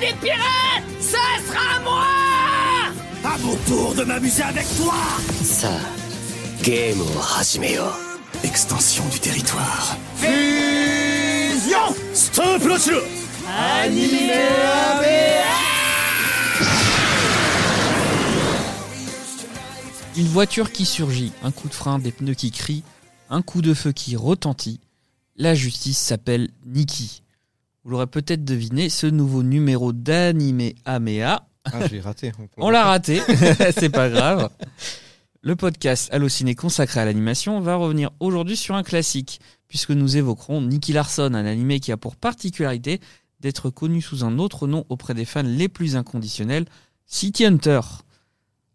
des pirates Ça sera moi À mon tour de m'amuser avec toi Ça, game Hajimeo. Extension du territoire. Fusion Stop Lochiro Animé Une voiture qui surgit, un coup de frein, des pneus qui crient, un coup de feu qui retentit. La justice s'appelle Nikki. Vous l'aurez peut-être deviné, ce nouveau numéro d'Anime Amea, Ah, j'ai raté. on l'a raté, c'est pas grave. Le podcast Allociné consacré à l'animation va revenir aujourd'hui sur un classique, puisque nous évoquerons Nicky Larson, un animé qui a pour particularité d'être connu sous un autre nom auprès des fans les plus inconditionnels, City Hunter.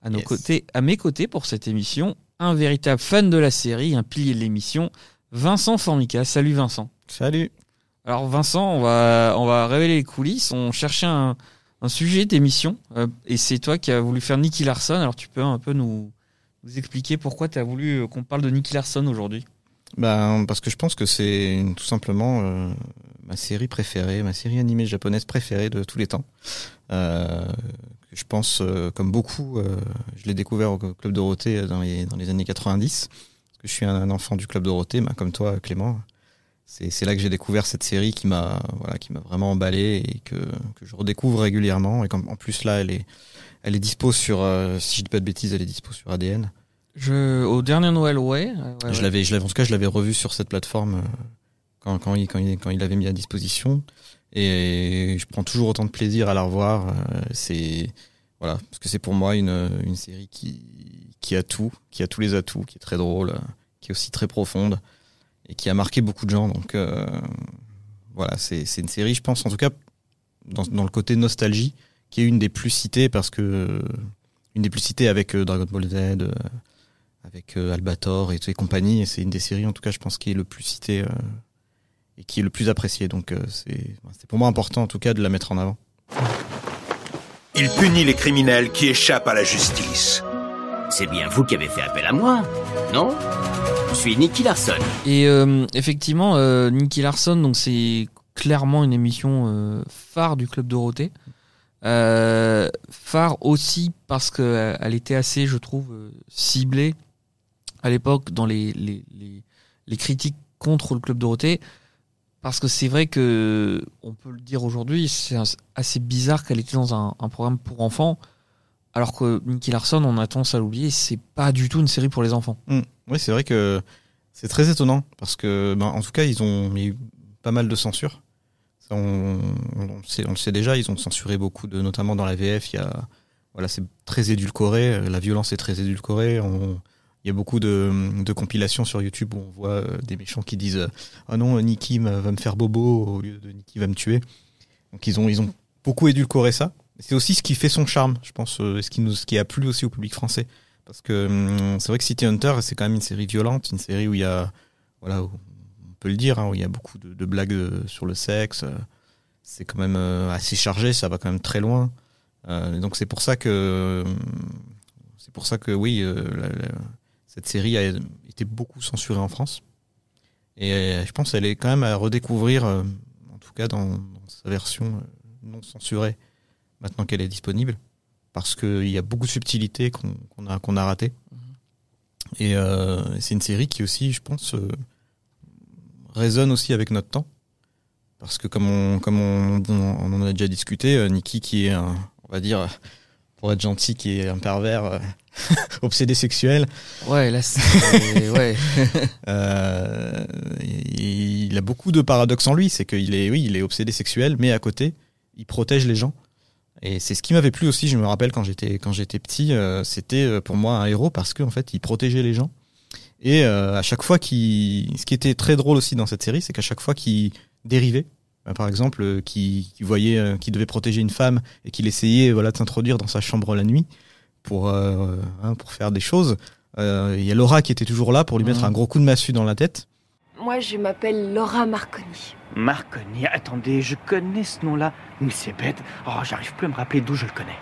À, nos Yes. côtés, à mes côtés pour cette émission, un véritable fan de la série, un pilier de l'émission, Vincent Formica. Salut Vincent. Salut. Alors Vincent, on va, on va révéler les coulisses. On cherchait un, un sujet d'émission euh, et c'est toi qui as voulu faire Nicky Larson. Alors tu peux un peu nous, expliquer pourquoi tu as voulu euh, qu'on parle de Nicky Larson aujourd'hui? Ben, parce que je pense que c'est tout simplement euh, ma série préférée, ma série animée japonaise préférée de tous les temps. Je pense, comme beaucoup, je l'ai découvert au Club Dorothée dans les, dans les années 90. Parce que je suis un, un enfant du Club Dorothée, ben, comme toi, Clément. C'est là que j'ai découvert cette série qui m'a voilà, qui m'a vraiment emballé et que, que je redécouvre régulièrement. Et comme, en plus, là, elle est, elle est dispo sur, euh, si je dis pas de bêtises, elle est dispo sur ADN. Je, Au dernier Noël, ouais. ouais, Je ouais. l'avais, je l'avais, en tout cas, je l'avais revu sur cette plateforme euh, quand, quand, il, quand, il, quand il l'avait mis à disposition. Et je prends toujours autant de plaisir à la revoir. euh, C'est voilà, parce que c'est pour moi une, une série qui, qui a tout, qui a tous les atouts, qui est très drôle, qui est aussi très profonde et qui a marqué beaucoup de gens. Donc euh, voilà, c'est, c'est une série, je pense, en tout cas, dans, dans le côté nostalgie, qui est une des plus citées parce que une des plus citées avec euh, Dragon Ball Z. euh, avec euh, Albator et, et compagnie. Et c'est une des séries, en tout cas, je pense, qui est le plus citée euh, et qui est le plus appréciée. Donc, euh, c'est c'est pour moi important, en tout cas, de la mettre en avant. Il punit les criminels qui échappent à la justice. C'est bien vous qui avez fait appel à moi, non? Je suis Nicky Larson. Et euh, effectivement, euh, Nicky Larson, donc c'est clairement une émission euh, phare du Club Dorothée. Euh, phare aussi parce qu'elle était assez, je trouve, ciblée à l'époque dans les, les, les, critiques contre le Club Dorothée. Parce que c'est vrai que, on peut le dire aujourd'hui, c'est assez bizarre qu'elle était dans un programme pour enfants. Alors que Nicky Larson, on a tendance à l'oublier, c'est pas du tout une série pour les enfants. Mm. Oui, c'est vrai que c'est très étonnant parce que, ben, en tout cas, ils ont mis pas mal de censure. On, sait, le sait déjà, ils ont censuré beaucoup de, notamment dans la VF. Il y a, voilà, c'est très édulcoré. La violence est très édulcorée. On- il y a beaucoup de, compilations sur YouTube où on voit euh, des méchants qui disent ah non Nikki va me faire bobo au lieu de Nikki va me tuer. Donc ils ont ils ont beaucoup édulcoré ça. C'est aussi ce qui fait son charme, je pense, euh, ce qui nous ce qui a plu aussi au public français. Parce que hum, c'est vrai que City Hunter, c'est quand même une série violente, une série où il y a, voilà, on peut le dire, hein, où il y a beaucoup de, blagues euh, sur le sexe. euh, C'est quand même assez chargé, ça va quand même très loin. Donc c'est pour ça que, hum, c'est pour ça que oui, cette série a été beaucoup censurée en France. Et je pense qu'elle est quand même à redécouvrir, en tout cas dans, sa version non censurée, maintenant qu'elle est disponible parce qu'il y a beaucoup de subtilités qu'on a, qu'on a ratées. Et euh, c'est une série qui aussi, je pense, euh, résonne aussi avec notre temps. Parce que comme on, comme on, on en a déjà discuté, euh, Nikki qui est un, on va dire, pour être gentil, qui est un pervers euh, obsédé sexuel, Ouais, là, c'est. ouais. il il a beaucoup de paradoxes en lui. C'est qu'il est, oui, il est obsédé sexuel, mais à côté, il protège les gens. Et c'est ce qui m'avait plu aussi. Je me rappelle quand j'étais quand j'étais petit, euh, c'était euh, pour moi un héros parce qu'en fait, il protégeait les gens. Et euh, à chaque fois qu'il, ce qui était très drôle aussi dans cette série, c'est qu'à chaque fois qu'il dérivait, bah, par exemple, euh, qui voyait euh, qu'il devait protéger une femme et qu'il essayait voilà de s'introduire dans sa chambre la nuit pour euh, hein, pour faire des choses. euh, Il y a Laura qui était toujours là pour lui mettre Mhm. un gros coup de massue dans la tête. Moi, je m'appelle Laura Marconi. Marconi, attendez, je connais ce nom-là. Mais c'est bête. Oh, j'arrive plus à me rappeler d'où je le connais.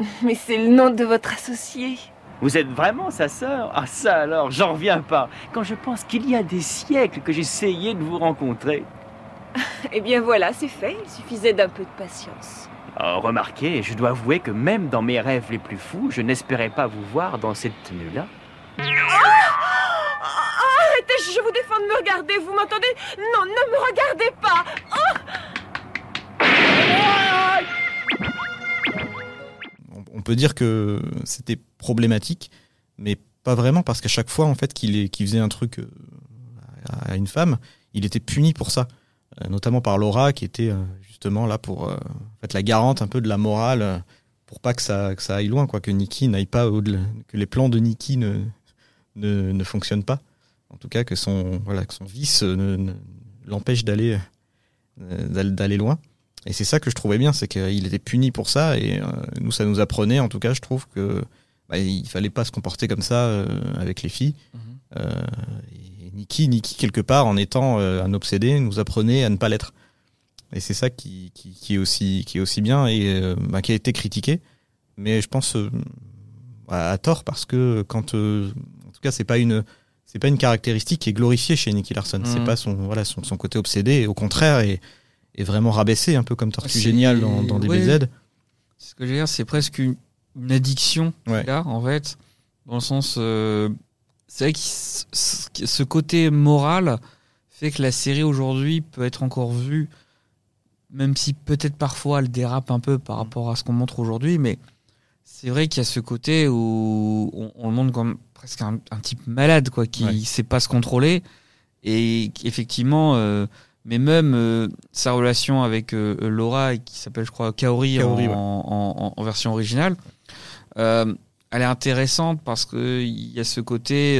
Mais c'est le nom de votre associé. Vous êtes vraiment sa sœur? Ah ça alors, j'en reviens pas. Quand je pense qu'il y a des siècles que essayé de vous rencontrer. Eh bien voilà, c'est fait. Il suffisait d'un peu de patience. Oh, remarquez, je dois avouer que même dans mes rêves les plus fous, je n'espérais pas vous voir dans cette tenue-là. Je vous défends de me regarder, vous m'entendez? Non, ne me regardez pas. On, on peut dire que c'était problématique, mais pas vraiment parce qu'à chaque fois en fait qu'il faisait un truc euh, à une femme, il était puni pour ça, Euh, notamment par Laura qui était euh, justement là pour en la garante un peu de la morale pour pas que ça aille loin quoi, que Nikki n'aille pas que les plans de Nikki ne fonctionnent pas. En tout cas que son voilà que son vice euh, ne, ne- l'empêche d'aller euh, d'aller d'aller loin. Et c'est ça que je trouvais bien, c'est qu'il était puni pour ça et euh, nous ça nous apprenait en tout cas je trouve que bah, il fallait pas se comporter comme ça euh, avec les filles. Mhm. Euh, et Nikki, Nikki quelque part en étant euh, un obsédé nous apprenait à ne pas l'être. Et c'est ça qui, qui, qui est aussi qui est aussi bien et bah, qui a été critiqué, mais je pense à, à tort parce que quand en tout cas c'est pas une c'est pas une caractéristique qui est glorifiée chez Nicky Larson. C'est Mhm. pas son voilà son, son côté obsédé. Et au contraire, est, est vraiment rabaissé un peu comme Tortue C'est- Géniale dans, dans DBZ. ouais. Ce que veux dire, c'est presque une, une addiction Ouais. a, en fait, dans le sens. euh, c'est vrai que ce- côté moral fait que la série aujourd'hui peut être encore vue, même si peut-être parfois elle dérape un peu par rapport à ce qu'on montre aujourd'hui, mais c'est vrai qu'il y a ce côté où on, on le montre comme presque un, un type malade, quoi, qui Ouais. sait pas se contrôler et effectivement. euh, mais même euh, sa relation avec euh, Laura, qui s'appelle, je crois, Kaori, Kaori, en, ouais. en- en- en version originale, elle est intéressante parce qu'il y a ce côté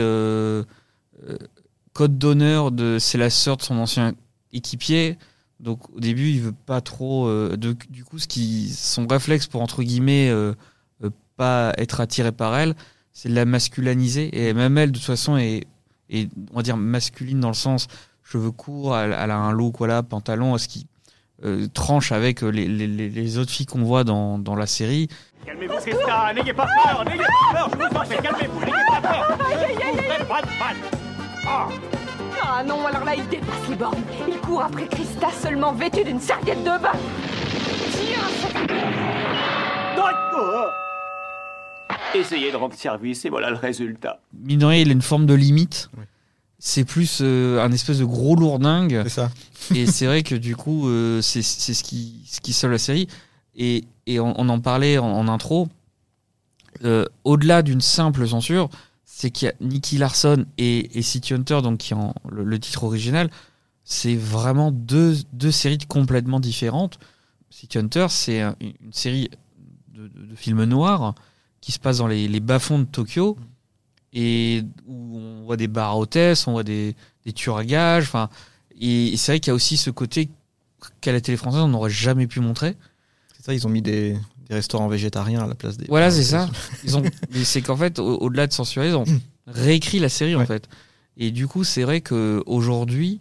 code d'honneur de c'est la sœur de son ancien équipier. Donc au début, il veut pas trop. de- du coup, ce qui, son réflexe pour entre guillemets pas être attiré par elle, c'est de la masculiniser. Et même elle, de toute façon, est, est on va dire masculine dans le sens cheveux courts, elle, elle a un look, voilà, pantalon, ce qui euh, tranche avec euh, les, les- les- les autres filles qu'on voit dans, dans la série. Calmez-vous, Krista, n'ayez pas peur, n'ayez pas peur, je vous en prie, calmez-vous, n'ayez pas peur. Je vous faites pas de. Ah. Ah non, alors là, il dépasse les bornes. Il court après Christa seulement vêtue d'une serviette de bain. Tiens, Essayez de rendre service et voilà le résultat. Mine de rien, il a une forme de limite. C'est plus euh, un espèce de gros lourdingue. C'est ça. et c'est vrai que du coup, euh, c'est c'est ce qui, ce qui sauve la série. Et, et on, on en parlait en, en intro. Euh, Au-delà d'une simple censure, c'est qu'il y a Nicky Larson et, et City Hunter, donc qui en le, le titre original, c'est vraiment deux, deux séries complètement différentes. City Hunter, c'est un- une série de, de- de films noirs qui se passe dans les, les bas-fonds de Tokyo et où on voit des bars à hôtesses, on voit des, des tueurs à gages. Enfin, et, et c'est vrai qu'il y a aussi ce côté qu'à la télé française on n'aurait jamais pu montrer. C'est ça, ils ont mis des, des restaurants végétariens à la place des. Voilà, c'est ça. Ils ont, c'est qu'en fait, au- au-delà de censurer, ils ont réécrit la série en fait. Et du coup, c'est vrai que aujourd'hui,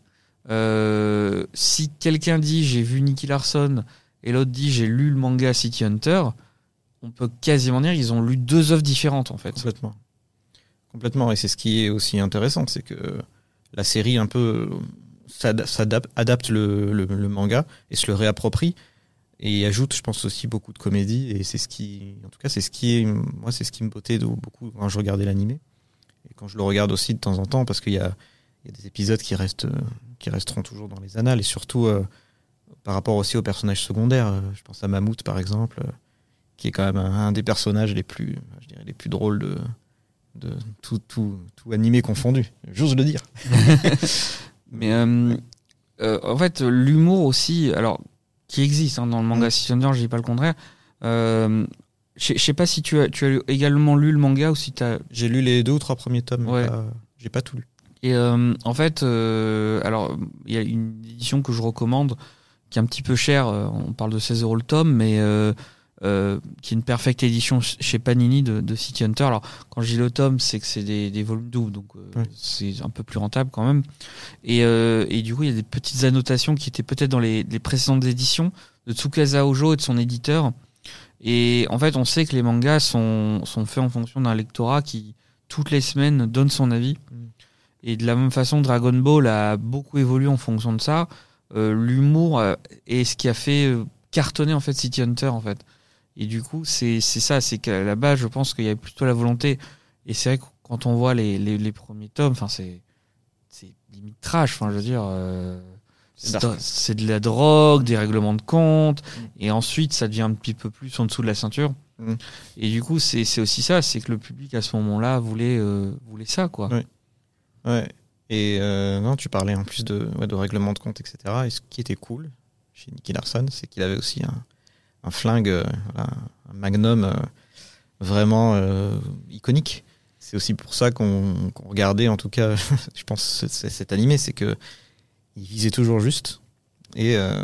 euh, si quelqu'un dit j'ai vu Nicky Larson et l'autre dit j'ai lu le manga City Hunter, on peut quasiment dire qu'ils ont lu deux œuvres différentes en fait. Complètement. Complètement. Et c'est ce qui est aussi intéressant, c'est que la série un peu s'ad- s'adapte adapte le, manga et se le réapproprie et ajoute, je pense aussi beaucoup de comédie. Et c'est ce qui, en tout cas, c'est ce qui est, moi, c'est ce qui me bottait beaucoup quand je regardais l'animé et quand je le regarde aussi de temps en temps parce qu'il y a, des épisodes qui restent, qui resteront toujours dans les annales et surtout euh, par rapport aussi aux personnages secondaires. Euh, Je pense à Mammouth par exemple, qui est quand même un, un des personnages les plus, je dirais, les plus drôles de, de tout, tout, tout animé confondu. J'ose le dire. Mais euh, euh, en fait, l'humour aussi, alors qui existe hein, dans le manga Hunter, je dis pas le contraire. Euh, je sais pas si tu as, tu as également lu le manga ou si tu as J'ai lu les deux ou trois premiers tomes, Ouais. pas- j'ai pas tout lu. Et euh, en fait, euh, alors il y a une édition que je recommande qui est un petit peu chère. On parle de 16 euros le tome, mais euh, euh, qui est une perfecte édition ch- chez Panini de, de City Hunter. Alors quand je dis le tome, c'est que c'est des, des volumes doubles, donc euh, c'est un peu plus rentable quand même. Et, euh, et du coup, il y a des petites annotations qui étaient peut-être dans les, les précédentes éditions de Tsukasa Ojo et de son éditeur. Et en fait, on sait que les mangas sont, sont faits en fonction d'un lectorat qui, toutes les semaines, donne son avis. Mm. Et de la même façon, Dragon Ball a beaucoup évolué en fonction de ça. l'humour est ce qui a fait cartonner en fait City Hunter en fait. Et du coup, c'est ça, c'est qu'à la base, je pense qu'il y avait plutôt la volonté. Et c'est vrai que quand on voit les, les, les premiers tomes, enfin c'est limite trash. Enfin, je veux dire, euh, C'est de la drogue, des règlements de compte, et ensuite ça devient un petit peu plus en dessous de la ceinture. Mm. Et du coup, c'est aussi ça, c'est que le public à ce moment-là voulait euh, voulait ça, quoi. Ouais. Ouais. Et euh, non, tu parlais en plus de, ouais, de règlement de compte, etc. Et ce qui était cool chez Nicky Larson, c'est qu'il avait aussi un, un flingue, euh, voilà, un magnum euh, vraiment euh, iconique. C'est aussi pour ça qu'on regardait, en tout cas, je pense, ce- ce- cet animé, c'est que il visait toujours juste et, euh,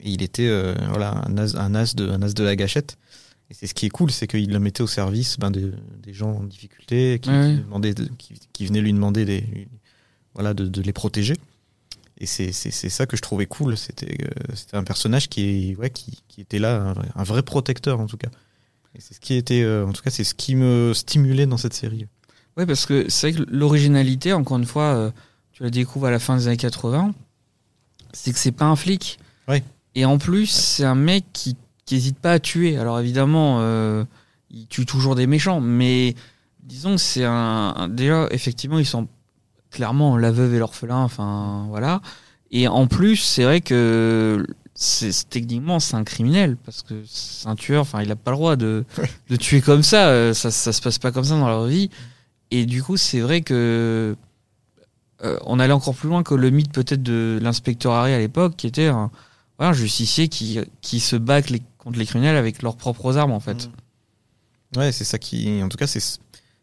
et il était euh, voilà un as, un as de un as de la gâchette. Et c'est ce qui est cool, c'est qu'il le mettait au service ben, de- des gens en difficulté, qui, Ouais. qui demandaient de- qui, qui venaient lui demander des, voilà, de, de les protéger. Et c'est ça que je trouvais cool. C'était euh, c'était un personnage qui, ouais, qui, qui était là, un, vrai- un vrai protecteur en tout cas. Et c'est ce qui était, euh, en tout cas, c'est ce qui me stimulait dans cette série. Ouais, parce que c'est vrai que l'originalité, encore une fois, euh, tu la découvres à la fin des années 80, c'est que c'est pas un flic. Ouais. Et en plus, c'est un mec qui qui hésite pas à tuer. Alors évidemment, euh, il tue toujours des méchants, mais disons que c'est un, un- déjà effectivement ils sont clairement la veuve et l'orphelin. Enfin voilà. Et en plus, c'est vrai que c'est techniquement c'est un criminel parce que c'est un tueur. Enfin, il a pas le droit de de tuer comme ça. euh, Ça ça se passe pas comme ça dans leur vie. Et du coup, c'est vrai que euh, on allait encore plus loin que le mythe peut-être de l'inspecteur Harry à l'époque, qui était un, voilà, un justicier qui, qui se bat les- contre les criminels avec leurs propres armes en fait. Ouais, c'est ça qui, en tout cas, c'est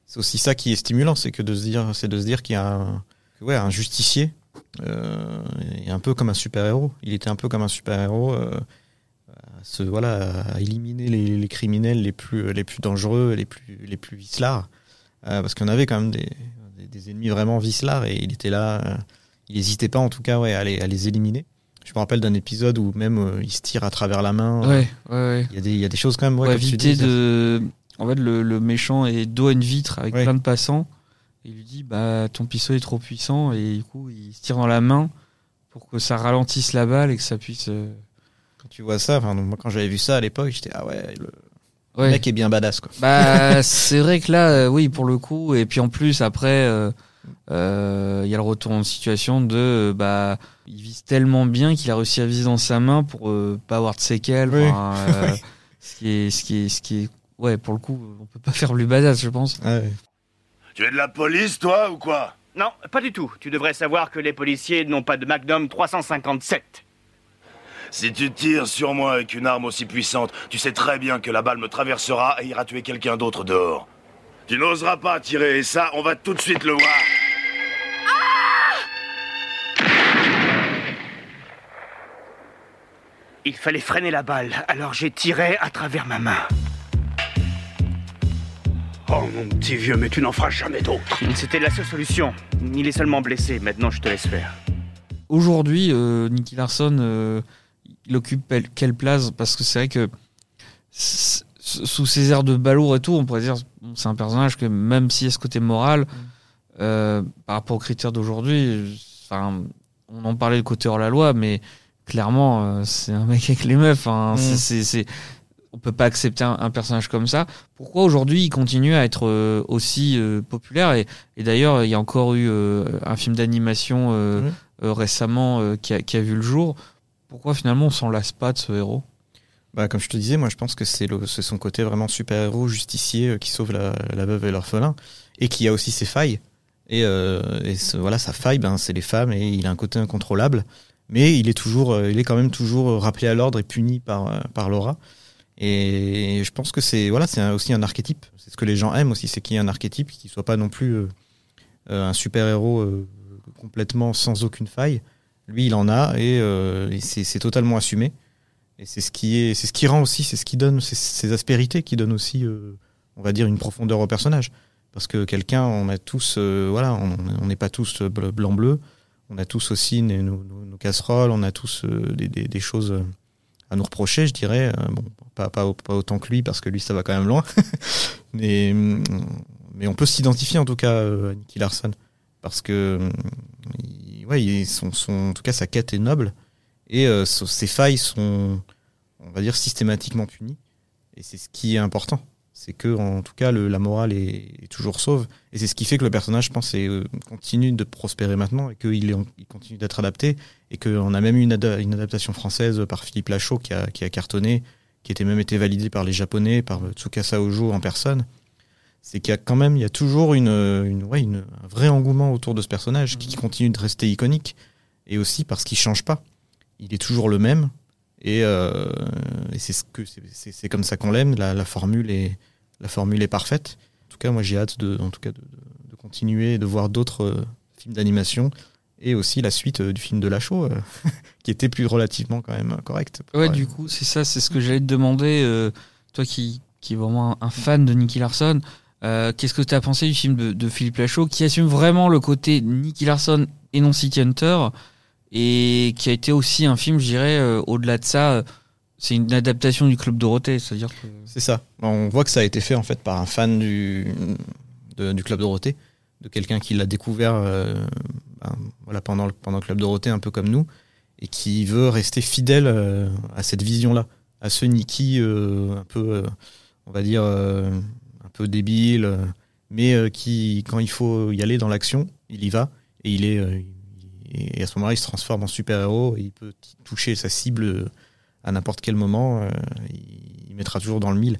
c'est aussi ça qui est stimulant, c'est que de se dire, c'est de se dire qu'il y a un, ouais, un justicier, euh, est un peu comme un super héros. Il était un peu comme un super héros, euh, à se, voilà, à éliminer les, les criminels les plus, les plus dangereux, les plus, les plus vicelards, Euh, parce qu'on avait quand même des, des, des ennemis vraiment vicelards et il était là, euh, il n'hésitait pas en tout cas, ouais, à les, à les éliminer. Je me rappelle d'un épisode où même euh, il se tire à travers la main. Ouais, ouais, ouais. Il y a des, il y a des choses quand même, ouais, tu éviter dis, de. En fait, le, le méchant est dos à une vitre avec Ouais. plein de passants. Et il lui dit Bah, ton pistolet est trop puissant. Et du coup, il se tire dans la main pour que ça ralentisse la balle et que ça puisse. euh, Quand tu vois ça, enfin, moi quand j'avais vu ça à l'époque, j'étais ah ouais, le Ouais. mec est bien badass quoi. Bah, c'est vrai que là, euh, oui, pour le coup. Et puis en plus, après, euh, euh, il y a le retour en situation de. bah, il vise tellement bien qu'il a réussi à viser dans sa main pour pas avoir de séquelles. Oui. enfin, ce qui est, ce qui est, ce qui est. Ouais, pour le coup, on peut pas faire plus badass, je pense. Ouais. Tu es de la police, toi, ou quoi? Non, pas du tout. Tu devrais savoir que les policiers n'ont pas de Magnum 357. Si tu tires sur moi avec une arme aussi puissante, tu sais très bien que la balle me traversera et ira tuer quelqu'un d'autre dehors. Tu n'oseras pas tirer, et ça, on va tout de suite le voir. Il fallait freiner la balle, alors j'ai tiré à travers ma main. Oh mon petit vieux, mais tu n'en feras jamais d'autres. C'était la seule solution. Il est seulement blessé, maintenant je te laisse faire. Aujourd'hui, euh, Nicky Larson, euh, il occupe quelle- place? Parce que c'est vrai que sous ses airs de balourd et tout, on pourrait dire c'est un personnage que même s'il y a ce côté moral, euh, par rapport aux critères d'aujourd'hui, enfin, on en parlait le côté hors la loi, mais clairement, euh, c'est un mec avec les meufs. Hein, Mm. c'est- on peut pas accepter un, un personnage comme ça. Pourquoi aujourd'hui il continue à être euh, aussi euh, populaire Et, et d'ailleurs, il y a encore eu euh, un film d'animation Mhm. récemment qui, a, qui a vu le jour. Pourquoi finalement on s'en lasse pas de ce héros? Bah, comme je te disais, moi je pense que c'est son côté vraiment super-héros, justicier qui sauve la, la veuve et l'orphelin et qui a aussi ses failles. Et, et ce- voilà, sa faille, ben, c'est les femmes et il a un côté incontrôlable. Mais il est toujours, il est quand même toujours rappelé à l'ordre et puni par, par Laura. Et je pense que c'est voilà, c'est aussi un archétype. C'est ce que les gens aiment aussi, c'est qu'il y ait un archétype qui soit pas non plus euh, euh, un super-héros euh, complètement sans aucune faille. Lui, il en a et, euh, et c'est totalement assumé. Et c'est ce qui est, c'est ce qui rend aussi, c'est ce qui donne ces, aspérités qui donnent aussi, euh, on va dire, une profondeur au personnage. Parce que quelqu'un, on a tous, euh, voilà, on n'est pas tous euh, bl- blanc-bleu. On a tous aussi nos, nos- nos casseroles, on a tous des, des- des choses à nous reprocher, je dirais. Euh, bon, pas, pas, autant que lui, parce que lui, ça va quand même loin. mais, mais on peut s'identifier en tout cas euh, à Nicky Larson. Parce que, il- ouais, son, son, en tout cas, sa quête est noble. Et euh, ces failles sont, on va dire, systématiquement punies. Et c'est ce qui est important. C'est que, en tout cas, le- la morale est, est toujours sauve. Et c'est ce qui fait que le personnage, je pense, est, euh, continue de prospérer maintenant et qu'il est en- il continue d'être adapté. Et qu'on a même eu une, ada- une adaptation française par Philippe Lachaud qui a, qui a cartonné, qui était même été validée par les Japonais, par euh, Tsukasa Ojo en personne. C'est qu'il y a quand même, il y a toujours une, une, ouais, une, un vrai engouement autour de ce personnage qui continue de rester iconique. Et aussi parce qu'il change pas. Il est toujours le même. Et, euh, et c'est ce que c'est- comme ça qu'on l'aime. La, la formule est la formule est parfaite. En tout cas, moi j'ai hâte de, en tout cas, de, continuer, de voir d'autres euh, films d'animation et aussi la suite euh, du film de Lachaud, qui était plus relativement quand même correct. Ouais, du coup, c'est ça, c'est ce que j'allais te demander. toi qui, qui est vraiment un, un fan de Nicky Larson, qu'est-ce que tu as pensé du film de, de Philippe Lachaud, qui assume vraiment le côté Nicky Larson et non City Hunter, et qui a été aussi un film, je dirais, euh, au-delà de ça, euh, c'est une adaptation du Club Dorothée, c'est-à-dire. C'est ça. On voit que ça a été fait en fait par un fan du, du Club Dorothée, de quelqu'un qui l'a découvert euh, ben, voilà, pendant, le, pendant Club Dorothée, un peu comme nous, et qui veut rester fidèle à cette vision-là, à ce Nicky euh, un peu, on va dire, un peu débile, mais qui, quand il faut y aller dans l'action, il y va, et il est. et à ce moment-là, il se transforme en super-héros, il peut toucher sa cible euh, à n'importe quel moment, euh, il, mettra toujours dans le mille.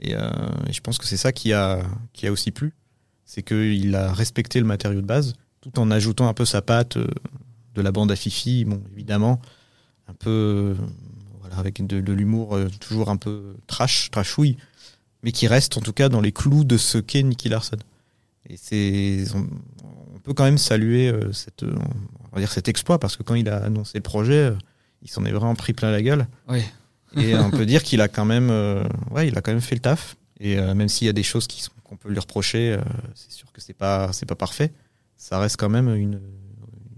Et, euh, et je pense que c'est ça qui a, qui a aussi plu, c'est qu'il a respecté le matériau de base, tout en ajoutant un peu sa patte de la bande à Fifi, bon, évidemment, un peu, avec de, de l'humour toujours un peu trash, trashouille, mais qui reste en tout cas dans les clous de ce qu'est Nicky Larson. Et c'est, peut quand même saluer euh, cette, euh, on va dire cet exploit, parce que quand il a annoncé le projet, euh, il s'en est vraiment pris plein la gueule. Et on peut dire qu'il a quand même, ouais, il a quand même fait le taf. Et même s'il y a des choses qui sont- qu'on peut lui reprocher, euh, c'est sûr que c'est pas, c'est pas parfait. Ça reste quand même une,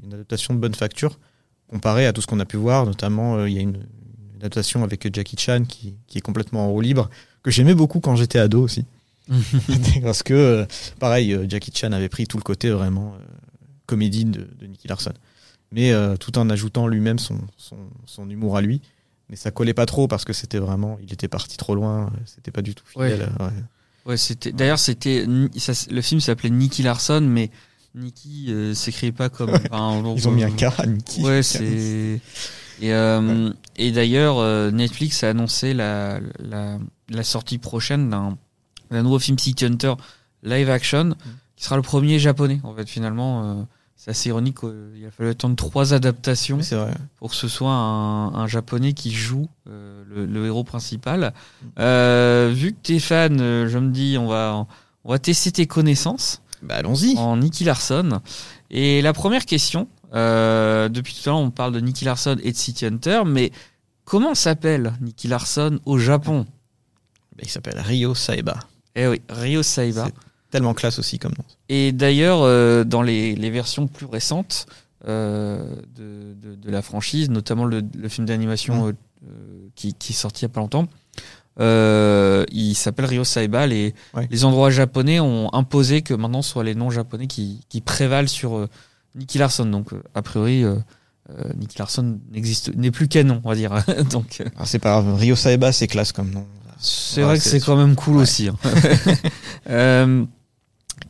une adaptation de bonne facture comparé à tout ce qu'on a pu voir. Notamment, euh, il y a une, une adaptation avec Jackie Chan qui, qui est complètement en roue libre que j'aimais beaucoup quand j'étais ado aussi. Parce que, euh, pareil, euh, Jackie Chan avait pris tout le côté vraiment euh, comédie de, de Nicky Larson. Mais tout en ajoutant lui-même son, son, son humour à lui. Mais ça collait pas trop parce que c'était vraiment, il était parti trop loin, c'était pas du tout fidèle. Ouais. ouais. Ouais, c'était. D'ailleurs, c'était. le film s'appelait Nicky Larson, mais Nicky euh, s'écrit pas comme. enfin, Ils ont mis un K à Nicky. Ouais, c'est. Et, euh, et d'ailleurs, euh, Netflix a annoncé la, la, la sortie prochaine d'un d'un nouveau film City Hunter live action, Mm. qui sera le premier japonais, en fait, finalement. euh, c'est assez ironique. Il a fallu attendre trois adaptations vrai. pour que ce soit un, un japonais qui joue euh, le, le héros principal. Euh, vu que t'es fan, je me dis, on va, on va tester tes connaissances. Bah, allons-y. En Nicky Larson. Et la première question, euh, depuis tout à l'heure, on parle de Nicky Larson et de City Hunter, mais comment s'appelle Nicky Larson au Japon? Bah, il s'appelle Ryo Saeba. Eh oui, Ryo Saiba. Tellement classe aussi comme nom. Et d'ailleurs, euh, dans les, les versions plus récentes euh, de, de, de la franchise, notamment le, le film d'animation Mm. euh, qui, qui est sorti il n'y a pas longtemps, euh, il s'appelle Ryo Saiba. Les, Ouais. les endroits japonais ont imposé que maintenant ce soit les noms japonais qui, qui prévalent sur euh, Nicky Larson. Donc, euh, a priori, Nicky Larson n'existe n'est plus canon, on va dire. Donc, Alors, c'est pas grave, Ryo Saeba, c'est classe comme nom. C'est Ouais, vrai que c'est- quand même cool Ouais. aussi. hein. Euh,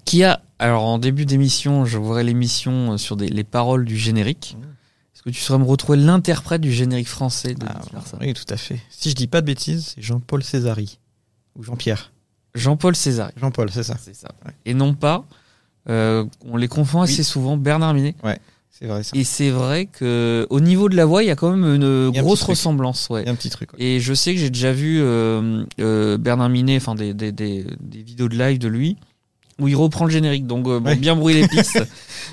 qui a alors en début d'émission, je voudrais l'émission sur des, les paroles du générique. Mmh. Est-ce que tu saurais me retrouver l'interprète du générique français de Ah, Larson oui, tout à fait. Si je dis pas de bêtises, c'est Jean-Paul Césari. Ou Jean-Pierre. Jean-Paul César. Jean-Paul, c'est ça. C'est ça. Ouais. Et non pas, euh, on les confond assez Oui. souvent, Bernard Minet. C'est vrai, ça. Et c'est vrai que au niveau de la voix, il y a quand même une un grosse ressemblance. Ouais. Il y a un petit truc. ouais. Et je sais que j'ai déjà vu euh, euh, Bernard Minet, enfin des, des, des, des vidéos de live de lui, où il reprend le générique. Donc euh, bon, Ouais. bien brouiller les pistes.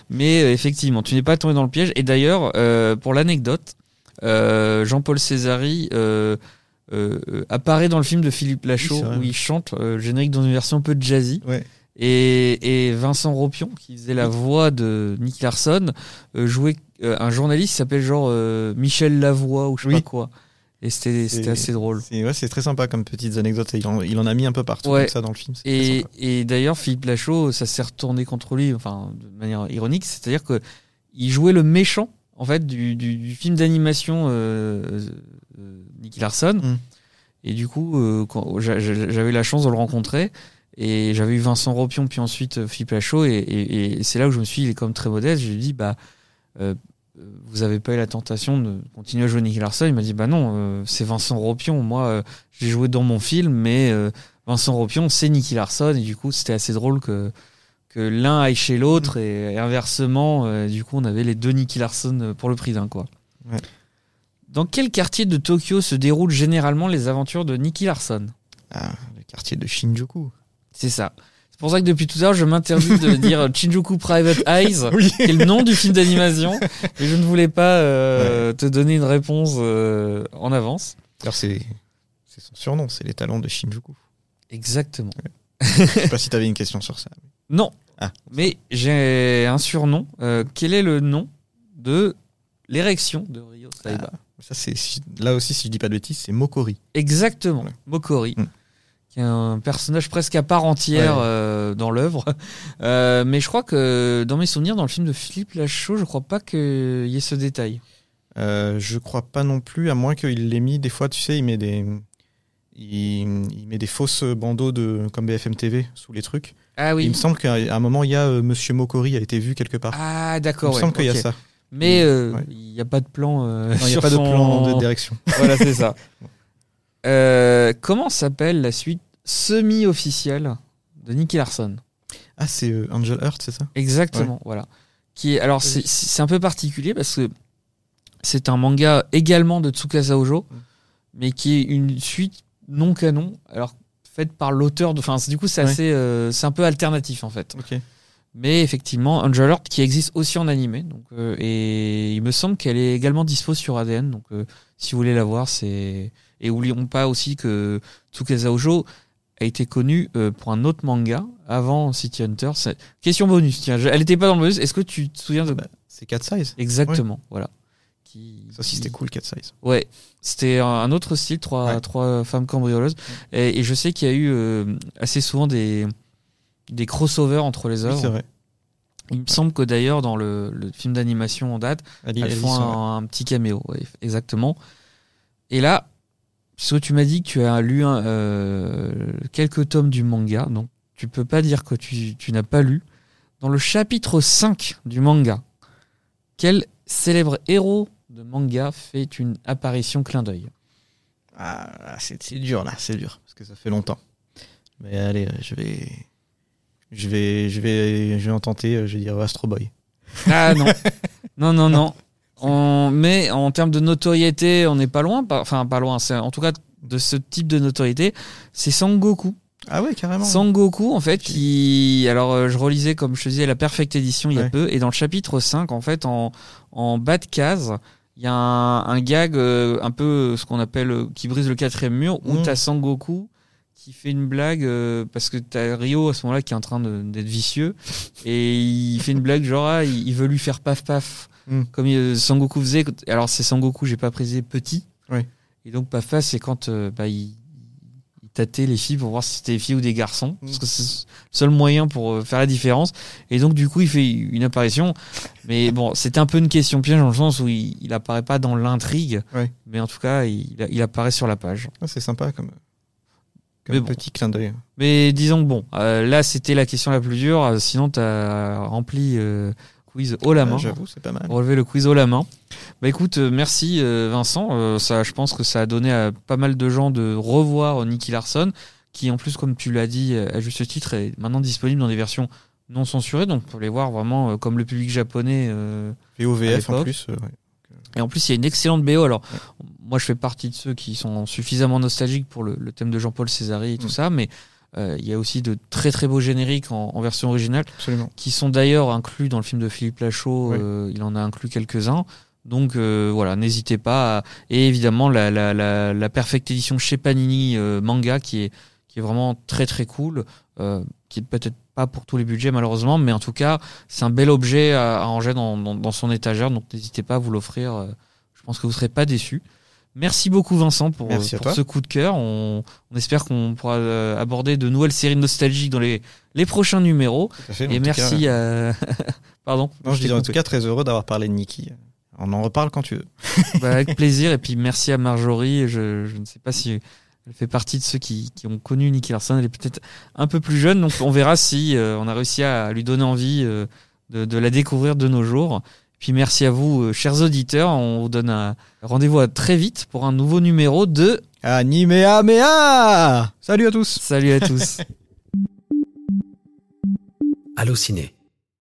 Mais effectivement, tu n'es pas tombé dans le piège. Et d'ailleurs, pour l'anecdote, Jean-Paul Césari apparaît dans le film de Philippe Lachaud Oui, où il chante le générique dans une version un peu jazzy. Ouais. Et, et Vincent Ropion, qui faisait la voix de Nick Larson, euh, jouait euh, un journaliste qui s'appelle genre euh, Michel Lavoie ou je sais Oui. pas quoi. Et c'était assez drôle. C'est ouais, c'est très sympa comme petites anecdotes. Il en, il en a mis un peu partout Ouais. comme ça dans le film. Et, d'ailleurs, Philippe Lachaud, ça s'est retourné contre lui, enfin, de manière ironique, c'est-à-dire que il jouait le méchant en fait, du, du, du film d'animation euh, euh, Nicky Larson. Mm. Et du coup, euh, j'avais la chance de le rencontrer. Et j'avais eu Vincent Ropion, puis ensuite euh, Philippe Lachaud. Et, et, et c'est là où je me suis dit, il est comme très modeste. Je lui ai dit, bah, euh, vous avez pas eu la tentation de continuer à jouer Nicky Larson? Il m'a dit, bah non, euh, c'est Vincent Ropion. Moi, euh, j'ai joué dans mon film, mais euh, Vincent Ropion, c'est Nicky Larson. Et du coup, c'était assez drôle que, que l'un aille chez l'autre. Et, et inversement, euh, du coup, on avait les deux Nicky Larson euh, pour le prix d'un, quoi. Ouais. Dans quel quartier de Tokyo se déroulent généralement les aventures de Nicky Larson? Ah, le quartier de Shinjuku. C'est ça. C'est pour ça que depuis tout à l'heure, je m'interdis de dire Shinjuku Private Eyes, Oui. qui est le nom du film d'animation, et je ne voulais pas euh, te donner une réponse euh, en avance. Alors c'est son surnom, c'est les talents de Shinjuku. Exactement. Je sais pas si t'avais une question sur ça. Non. Ah. Mais j'ai un surnom. Euh, quel est le nom de l'érection de Ryo Saiba? Ah, ça c'est là aussi si je dis pas de bêtises, c'est Mokori. Exactement. Ouais. Mokori. Mm. Qui est un personnage presque à part entière Ouais. euh, dans l'œuvre. Euh, mais je crois que dans mes souvenirs, dans le film de Philippe Lachaud, je crois pas qu'il y ait ce détail. Euh, je crois pas non plus, à moins qu'il l'ait mis des fois, tu sais, il met des il, il met des fausses bandeaux de comme BFM TV sous les trucs. Ah Il oui. me semble qu'à un moment il y a euh, Monsieur Mokori a été vu quelque part. Ah il d'accord. me ouais, semble qu'il y a ça. Mais euh, Ouais. il n'y a pas de plan. il n'y a pas de plan de direction. Voilà, c'est ça. Euh, comment s'appelle la suite semi-officielle de Nicky Larson? Ah, c'est euh, Angel Heart, c'est ça? Exactement, voilà. Qui est, alors c'est c'est un peu particulier parce que c'est un manga également de Tsukasa Ojo, Mm. mais qui est une suite non canon, alors faite par l'auteur de. Enfin, du coup, c'est Ouais. assez, euh, c'est un peu alternatif en fait. Mais effectivement, Angel Heart qui existe aussi en animé, donc et il me semble qu'elle est également dispo sur ADN, donc si vous voulez la voir, c'est et oublions pas aussi que Tsukasa Ojo a été connu euh, pour un autre manga avant City Hunter. Question bonus, tiens, elle n'était pas dans le bonus. Est-ce que tu te souviens de Bah, c'est Cat Size. exactement, voilà. Qui, Ça aussi c'était cool Cat Size. Ouais, c'était un- autre style, trois, Ouais. trois femmes cambrioleuses. Et, et je sais qu'il y a eu euh, assez souvent des, des crossovers entre les Oui, œuvres. c'est vrai. Il me semble que d'ailleurs, dans le, le film d'animation en date, Ali- elles font un, un petit caméo. exactement. Et là, parce que tu m'as dit que tu as lu un, euh, quelques tomes du manga, donc tu peux pas dire que tu, tu n'as pas lu. Dans le chapitre 5 du manga, quel célèbre héros de manga fait une apparition clin d'œil? Ah, c'est dur là, c'est dur parce que ça fait longtemps. Mais allez, je vais, je vais, je vais, je vais en tenter. euh, Je vais dire Astro Boy. Ah non, non, non, non. On, mais en termes de notoriété, on n'est pas loin. pas- Enfin, pas loin. C'est en tout cas de ce type de notoriété, c'est Sangoku. Ah ouais, carrément. Sangoku, en fait, qui. Alors, euh, je relisais, comme je te disais, la Perfect Edition il y a Ouais. peu. Et dans le chapitre 5, en fait, en, en bas de case, il y a un, un gag euh, un peu euh, ce qu'on appelle. euh, qui brise le quatrième mur, où Mm. t'as Sangoku qui fait une blague euh, parce que t'as Rio à ce moment-là qui est en train d'être vicieux et il fait une blague genre ah, il veut lui faire paf paf Mm. comme euh, Sangoku faisait alors c'est Sangoku j'ai pas précisé petit Ouais. et donc paf paf c'est quand euh, bah, il, il tâtait les filles pour voir si c'était des filles ou des garçons Mm. parce que c'est le seul moyen pour euh, faire la différence et donc du coup il fait une apparition mais bon c'était un peu une question piège dans le sens où il, il apparaît pas dans l'intrigue Ouais. mais en tout cas il, il apparaît sur la page Ah, c'est sympa comme, comme Mais bon. petit clin d'œil. mais disons que bon, euh, là c'était la question la plus dure. Sinon, tu as rempli euh, quiz haut la Ah, main. J'avoue, c'est pas mal. Relevé le quiz haut la main. Bah écoute, euh, merci euh, Vincent. Euh, ça, je pense que ça a donné à pas mal de gens de revoir Nicky Larson, qui en plus, comme tu l'as dit à juste titre, est maintenant disponible dans des versions non censurées. Donc, pour les voir vraiment comme le public japonais. VOVF en plus. ouais. et en plus, il y a une excellente BO. Alors, moi, je fais partie de ceux qui sont suffisamment nostalgiques pour le, le thème de Jean-Paul Césari et tout Mm. ça, mais il y a aussi de très très beaux génériques en, en version originale, Absolument. qui sont d'ailleurs inclus dans le film de Philippe Lachaud. Ouais. euh, il en a inclus quelques-uns. Donc euh, voilà, n'hésitez pas. à- Et évidemment, la, la, la, la Perfect Edition chez Panini euh, manga, qui est, qui est vraiment très très cool, euh, qui est peut-être pas pour tous les budgets malheureusement, mais en tout cas, c'est un bel objet à, à ranger dans, dans, dans son étagère. Donc n'hésitez pas à vous l'offrir. euh, je pense que vous serez pas déçus. Merci beaucoup Vincent pour, Merci ce coup de cœur. On, on espère qu'on pourra euh, aborder de nouvelles séries nostalgiques dans les, les prochains numéros. Fait. Et merci cas, à... Pardon non, je disais en tout cas très heureux d'avoir parlé de Nikki. On en reparle quand tu veux. Bah, avec plaisir. Et puis merci à Marjorie. Je, je ne sais pas si elle fait partie de ceux qui, qui ont connu Nicky Larson. Elle est peut-être un peu plus jeune, donc on verra si euh, on a réussi à lui donner envie euh, de, de la découvrir de nos jours. Puis merci à vous, euh, chers auditeurs. On vous donne un rendez-vous à très vite pour un nouveau numéro de Animea Mea. Salut à tous. Salut à tous. Allociné,